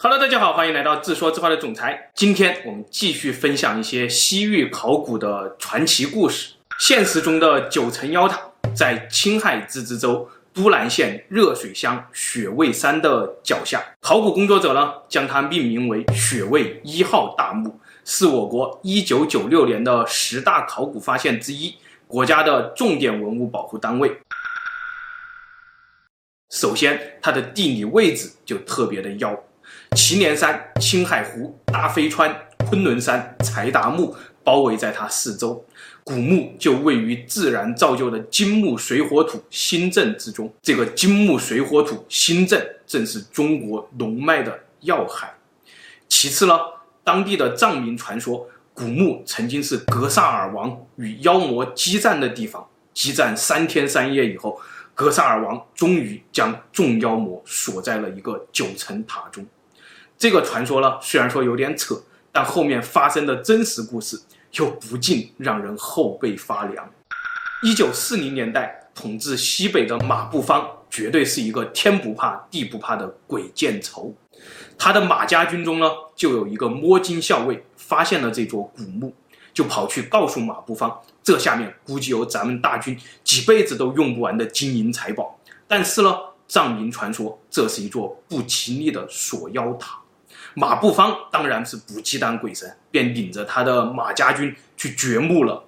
Hello，大家好，欢迎来到自说自话的总裁。今天我们继续分享一些西域考古的传奇故事。现实中的九层妖塔在青海自治州都兰县热水乡雪位山的脚下。考古工作者呢，将它命名为雪位一号大墓，是我国1996年的十大考古发现之一，国家的重点文物保护单位。首先，它的地理位置就特别的妖。祁连山、青海湖、大飞川、昆仑山、柴达木包围在它四周，古墓就位于自然造就的金木水火土星阵之中。这个金木水火土星阵正是中国龙脉的要害。其次呢，当地的藏民传说，古墓曾经是格萨尔王与妖魔激战的地方。激战三天三夜以后，格萨尔王终于将众妖魔锁在了一个九层塔中。这个传说呢，虽然说有点扯，但后面发生的真实故事又不禁让人后背发凉。一九四零年代统治西北的马步芳，绝对是一个天不怕地不怕的鬼见愁。他的马家军中呢，就有一个摸金校尉发现了这座古墓，就跑去告诉马步芳，这下面估计有咱们大军几辈子都用不完的金银财宝。但是呢，藏民传说这是一座不吉利的锁妖塔。马步芳当然是不忌惮鬼神，便领着他的马家军去掘墓了。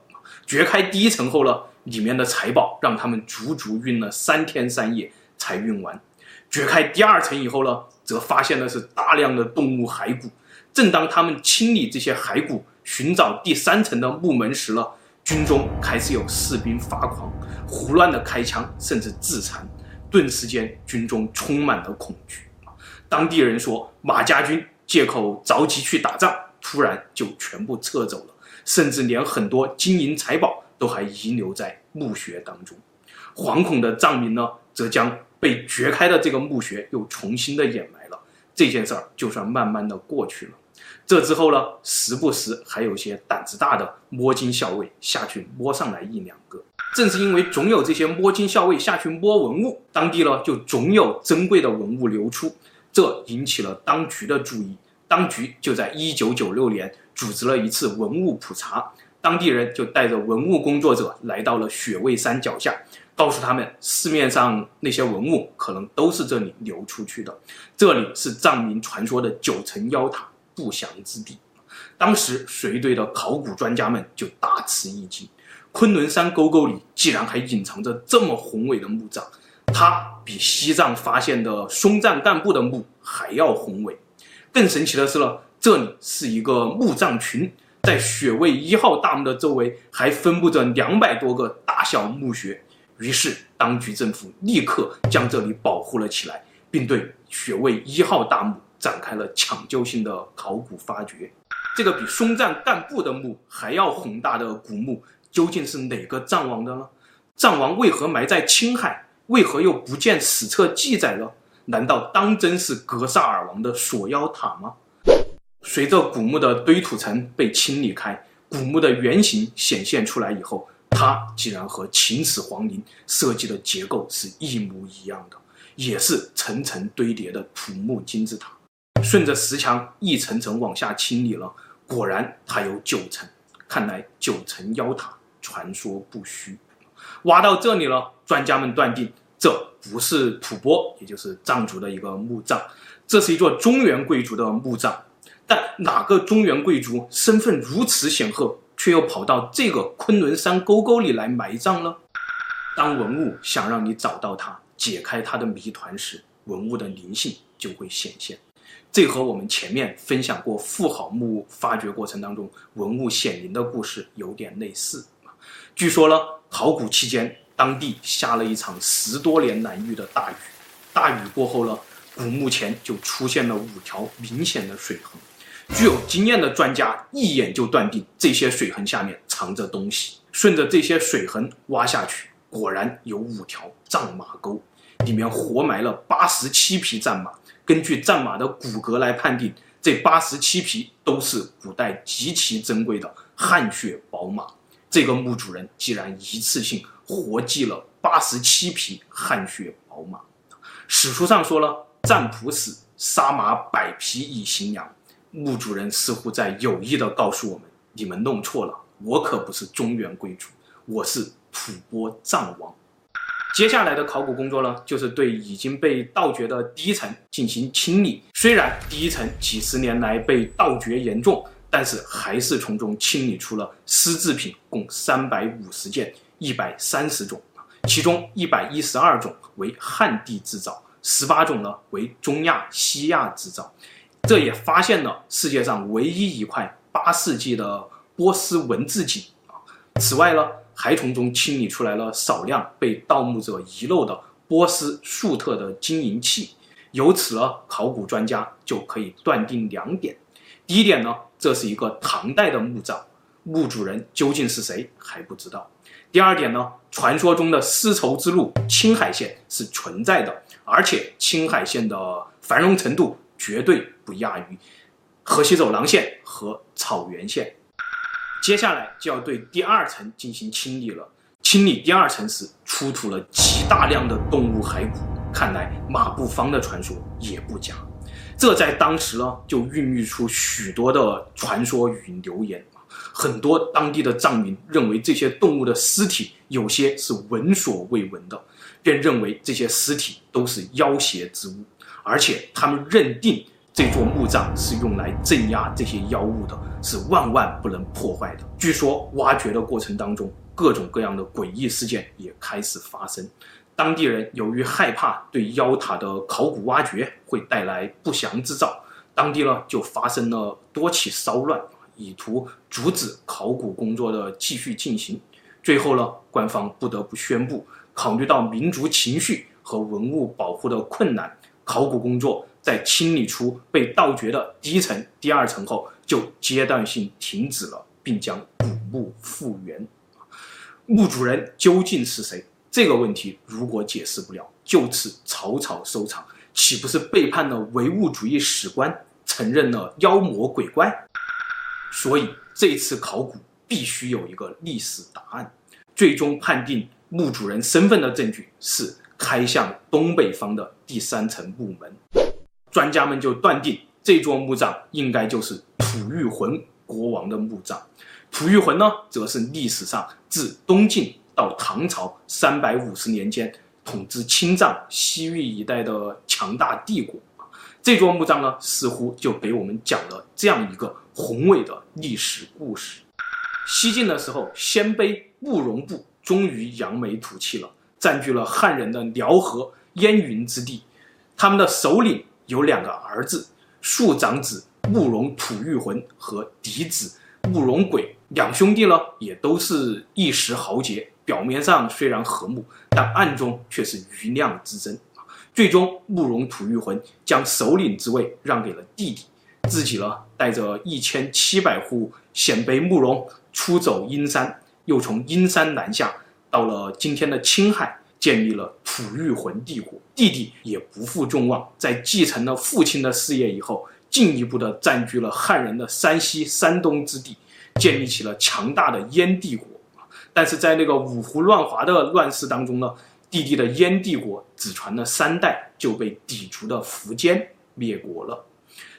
掘开第一层后呢，里面的财宝让他们足足运了三天三夜才运完。掘开第二层以后呢，则发现的是大量的动物骸骨。正当他们清理这些骸骨，寻找第三层的墓门时呢，军中开始有士兵发狂，胡乱的开枪，甚至自残。顿时间，军中充满了恐惧。当地人说，马家军。借口着急去打仗，突然就全部撤走了，甚至连很多金银财宝都还遗留在墓穴当中。惶恐的藏民呢，则将被掘开的这个墓穴又重新的掩埋了。这件事儿就算慢慢的过去了。这之后呢，时不时还有些胆子大的摸金校尉下去摸上来一两个。正是因为总有这些摸金校尉下去摸文物，当地呢就总有珍贵的文物流出。这引起了当局的注意，当局就在一九九六年组织了一次文物普查，当地人就带着文物工作者来到了雪蔚山脚下，告诉他们市面上那些文物可能都是这里流出去的，这里是藏民传说的九层妖塔不祥之地。当时随队的考古专家们就大吃一惊，昆仑山沟沟里竟然还隐藏着这么宏伟的墓葬。它比西藏发现的松赞干布的墓还要宏伟。更神奇的是呢，这里是一个墓葬群，在雪蔚一号大墓的周围还分布着两百多个大小墓穴。于是，当局政府立刻将这里保护了起来，并对雪蔚一号大墓展开了抢救性的考古发掘。这个比松赞干布的墓还要宏大的古墓，究竟是哪个藏王的呢？藏王为何埋在青海？为何又不见史册记载了？难道当真是格萨尔王的锁妖塔吗？随着古墓的堆土层被清理开，古墓的原型显现出来以后，它竟然和秦始皇陵设计的结构是一模一样的，也是层层堆叠的土木金字塔。顺着石墙一层层往下清理了，果然它有九层。看来九层妖塔传说不虚。挖到这里了，专家们断定。这不是吐蕃，也就是藏族的一个墓葬，这是一座中原贵族的墓葬。但哪个中原贵族身份如此显赫，却又跑到这个昆仑山沟沟里来埋葬呢？当文物想让你找到它、解开它的谜团时，文物的灵性就会显现。这和我们前面分享过妇好墓发掘过程当中文物显灵的故事有点类似。据说呢，考古期间。当地下了一场十多年难遇的大雨，大雨过后呢，古墓前就出现了五条明显的水痕。具有经验的专家一眼就断定这些水痕下面藏着东西。顺着这些水痕挖下去，果然有五条战马沟，里面活埋了八十七匹战马。根据战马的骨骼来判定，这八十七匹都是古代极其珍贵的汗血宝马。这个墓主人竟然一次性活祭了八十七匹汗血宝马。史书上说了，占卜使杀马百匹以行粮。墓主人似乎在有意地告诉我们：你们弄错了，我可不是中原贵族，我是吐蕃藏王。接下来的考古工作呢，就是对已经被盗掘的第一层进行清理。虽然第一层几十年来被盗掘严重，但是还是从中清理出了丝制品共三百五十件，一百三十种，其中一百一十二种为汉地制造，十八种呢为中亚、西亚制造。这也发现了世界上唯一一块八世纪的波斯文字井啊。此外呢。还从中清理出来了少量被盗墓者遗漏的波斯粟特的金银器，由此呢，考古专家就可以断定两点：第一点呢，这是一个唐代的墓葬，墓主人究竟是谁还不知道；第二点呢，传说中的丝绸之路青海线是存在的，而且青海线的繁荣程度绝对不亚于河西走廊线和草原线。接下来就要对第二层进行清理了。清理第二层时，出土了极大量的动物骸骨，看来马步芳的传说也不假。这在当时呢，就孕育出许多的传说与流言。很多当地的藏民认为这些动物的尸体有些是闻所未闻的，便认为这些尸体都是妖邪之物，而且他们认定。这座墓葬是用来镇压这些妖物的，是万万不能破坏的。据说挖掘的过程当中，各种各样的诡异事件也开始发生。当地人由于害怕对妖塔的考古挖掘会带来不祥之兆，当地呢就发生了多起骚乱，以图阻止考古工作的继续进行。最后呢，官方不得不宣布，考虑到民族情绪和文物保护的困难，考古工作。在清理出被盗掘的第一层、第二层后，就阶段性停止了，并将古墓复原。墓主人究竟是谁？这个问题如果解释不了，就此草草收场，岂不是背叛了唯物主义史观，承认了妖魔鬼怪？所以这次考古必须有一个历史答案。最终判定墓主人身份的证据是开向东北方的第三层墓门。专家们就断定这座墓葬应该就是吐谷浑国王的墓葬。吐谷浑呢，则是历史上自东晋到唐朝三百五十年间统治青藏、西域一带的强大帝国。这座墓葬呢，似乎就给我们讲了这样一个宏伟的历史故事。西晋的时候，鲜卑慕容部终于扬眉吐气了，占据了汉人的辽河燕云之地，他们的首领。有两个儿子，庶长子慕容吐玉浑和嫡子慕容轨两兄弟呢，也都是一时豪杰。表面上虽然和睦，但暗中却是余量之争。最终，慕容吐谷浑将首领之位让给了弟弟，自己呢带着一千七百户鲜卑慕容出走阴山，又从阴山南下，到了今天的青海。建立了吐谷浑帝国，弟弟也不负众望，在继承了父亲的事业以后，进一步的占据了汉人的山西、山东之地，建立起了强大的燕帝国。但是在那个五胡乱华的乱世当中呢，弟弟的燕帝国只传了三代就被氐族的苻坚灭国了，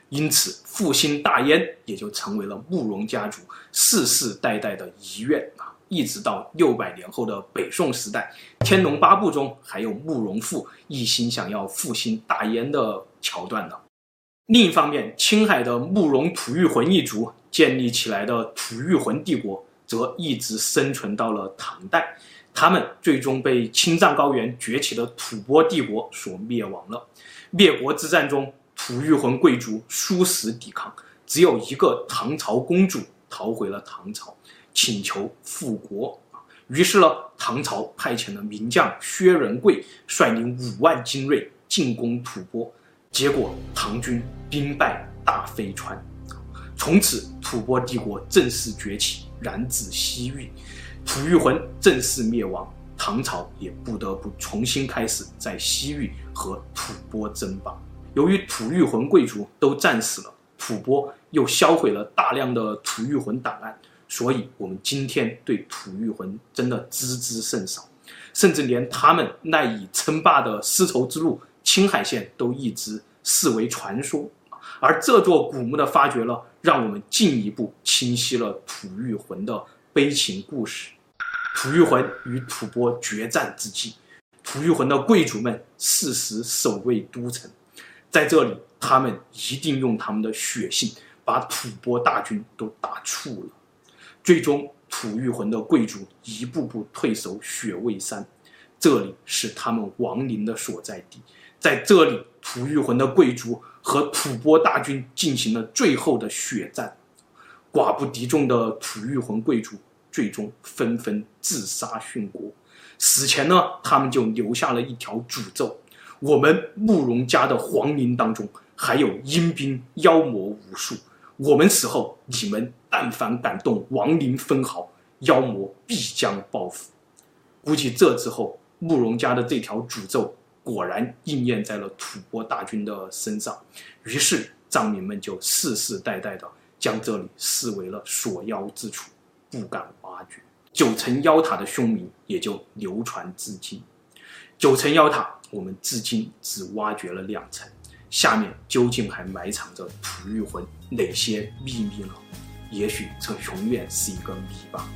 因此复兴大燕也就成为了慕容家族世世代代的遗愿啊。一直到六百年后的北宋时代，《天龙八部》中还有慕容复一心想要复兴大燕的桥段呢。另一方面，青海的慕容吐谷浑一族建立起来的吐谷浑帝国，则一直生存到了唐代。他们最终被青藏高原崛起的吐蕃帝国所灭亡了。灭国之战中，吐谷浑贵族殊死抵抗，只有一个唐朝公主逃回了唐朝。请求复国，于是呢，唐朝派遣了名将薛仁贵率领五万精锐进攻吐蕃，结果唐军兵败大飞川，从此吐蕃帝国正式崛起，染指西域，吐谷浑正式灭亡，唐朝也不得不重新开始在西域和吐蕃争霸。由于吐谷浑贵族都战死了，吐蕃又销毁了大量的吐谷浑档案。所以，我们今天对吐谷浑真的知之甚少，甚至连他们赖以称霸的丝绸之路青海线都一直视为传说。而这座古墓的发掘呢，让我们进一步清晰了吐谷浑的悲情故事。吐谷浑与吐蕃决战之际，吐谷浑的贵族们誓死守卫都城，在这里，他们一定用他们的血性把吐蕃大军都打怵了。最终，吐谷浑的贵族一步步退守雪位山，这里是他们亡灵的所在地。在这里，吐谷浑的贵族和吐蕃大军进行了最后的血战，寡不敌众的吐谷浑贵族最终纷纷自杀殉国。死前呢，他们就留下了一条诅咒：我们慕容家的皇陵当中还有阴兵妖魔无数，我们死后，你们但凡敢动王陵分毫，妖魔必将报复。估计这之后，慕容家的这条诅咒。果然应验在了吐蕃大军的身上，于是藏民们就世世代代的将这里视为了锁妖之处，不敢挖掘。九层妖塔的凶名也就流传至今。九层妖塔，我们至今只挖掘了两层，下面究竟还埋藏着璞玉魂哪些秘密呢？也许这永远是一个谜吧。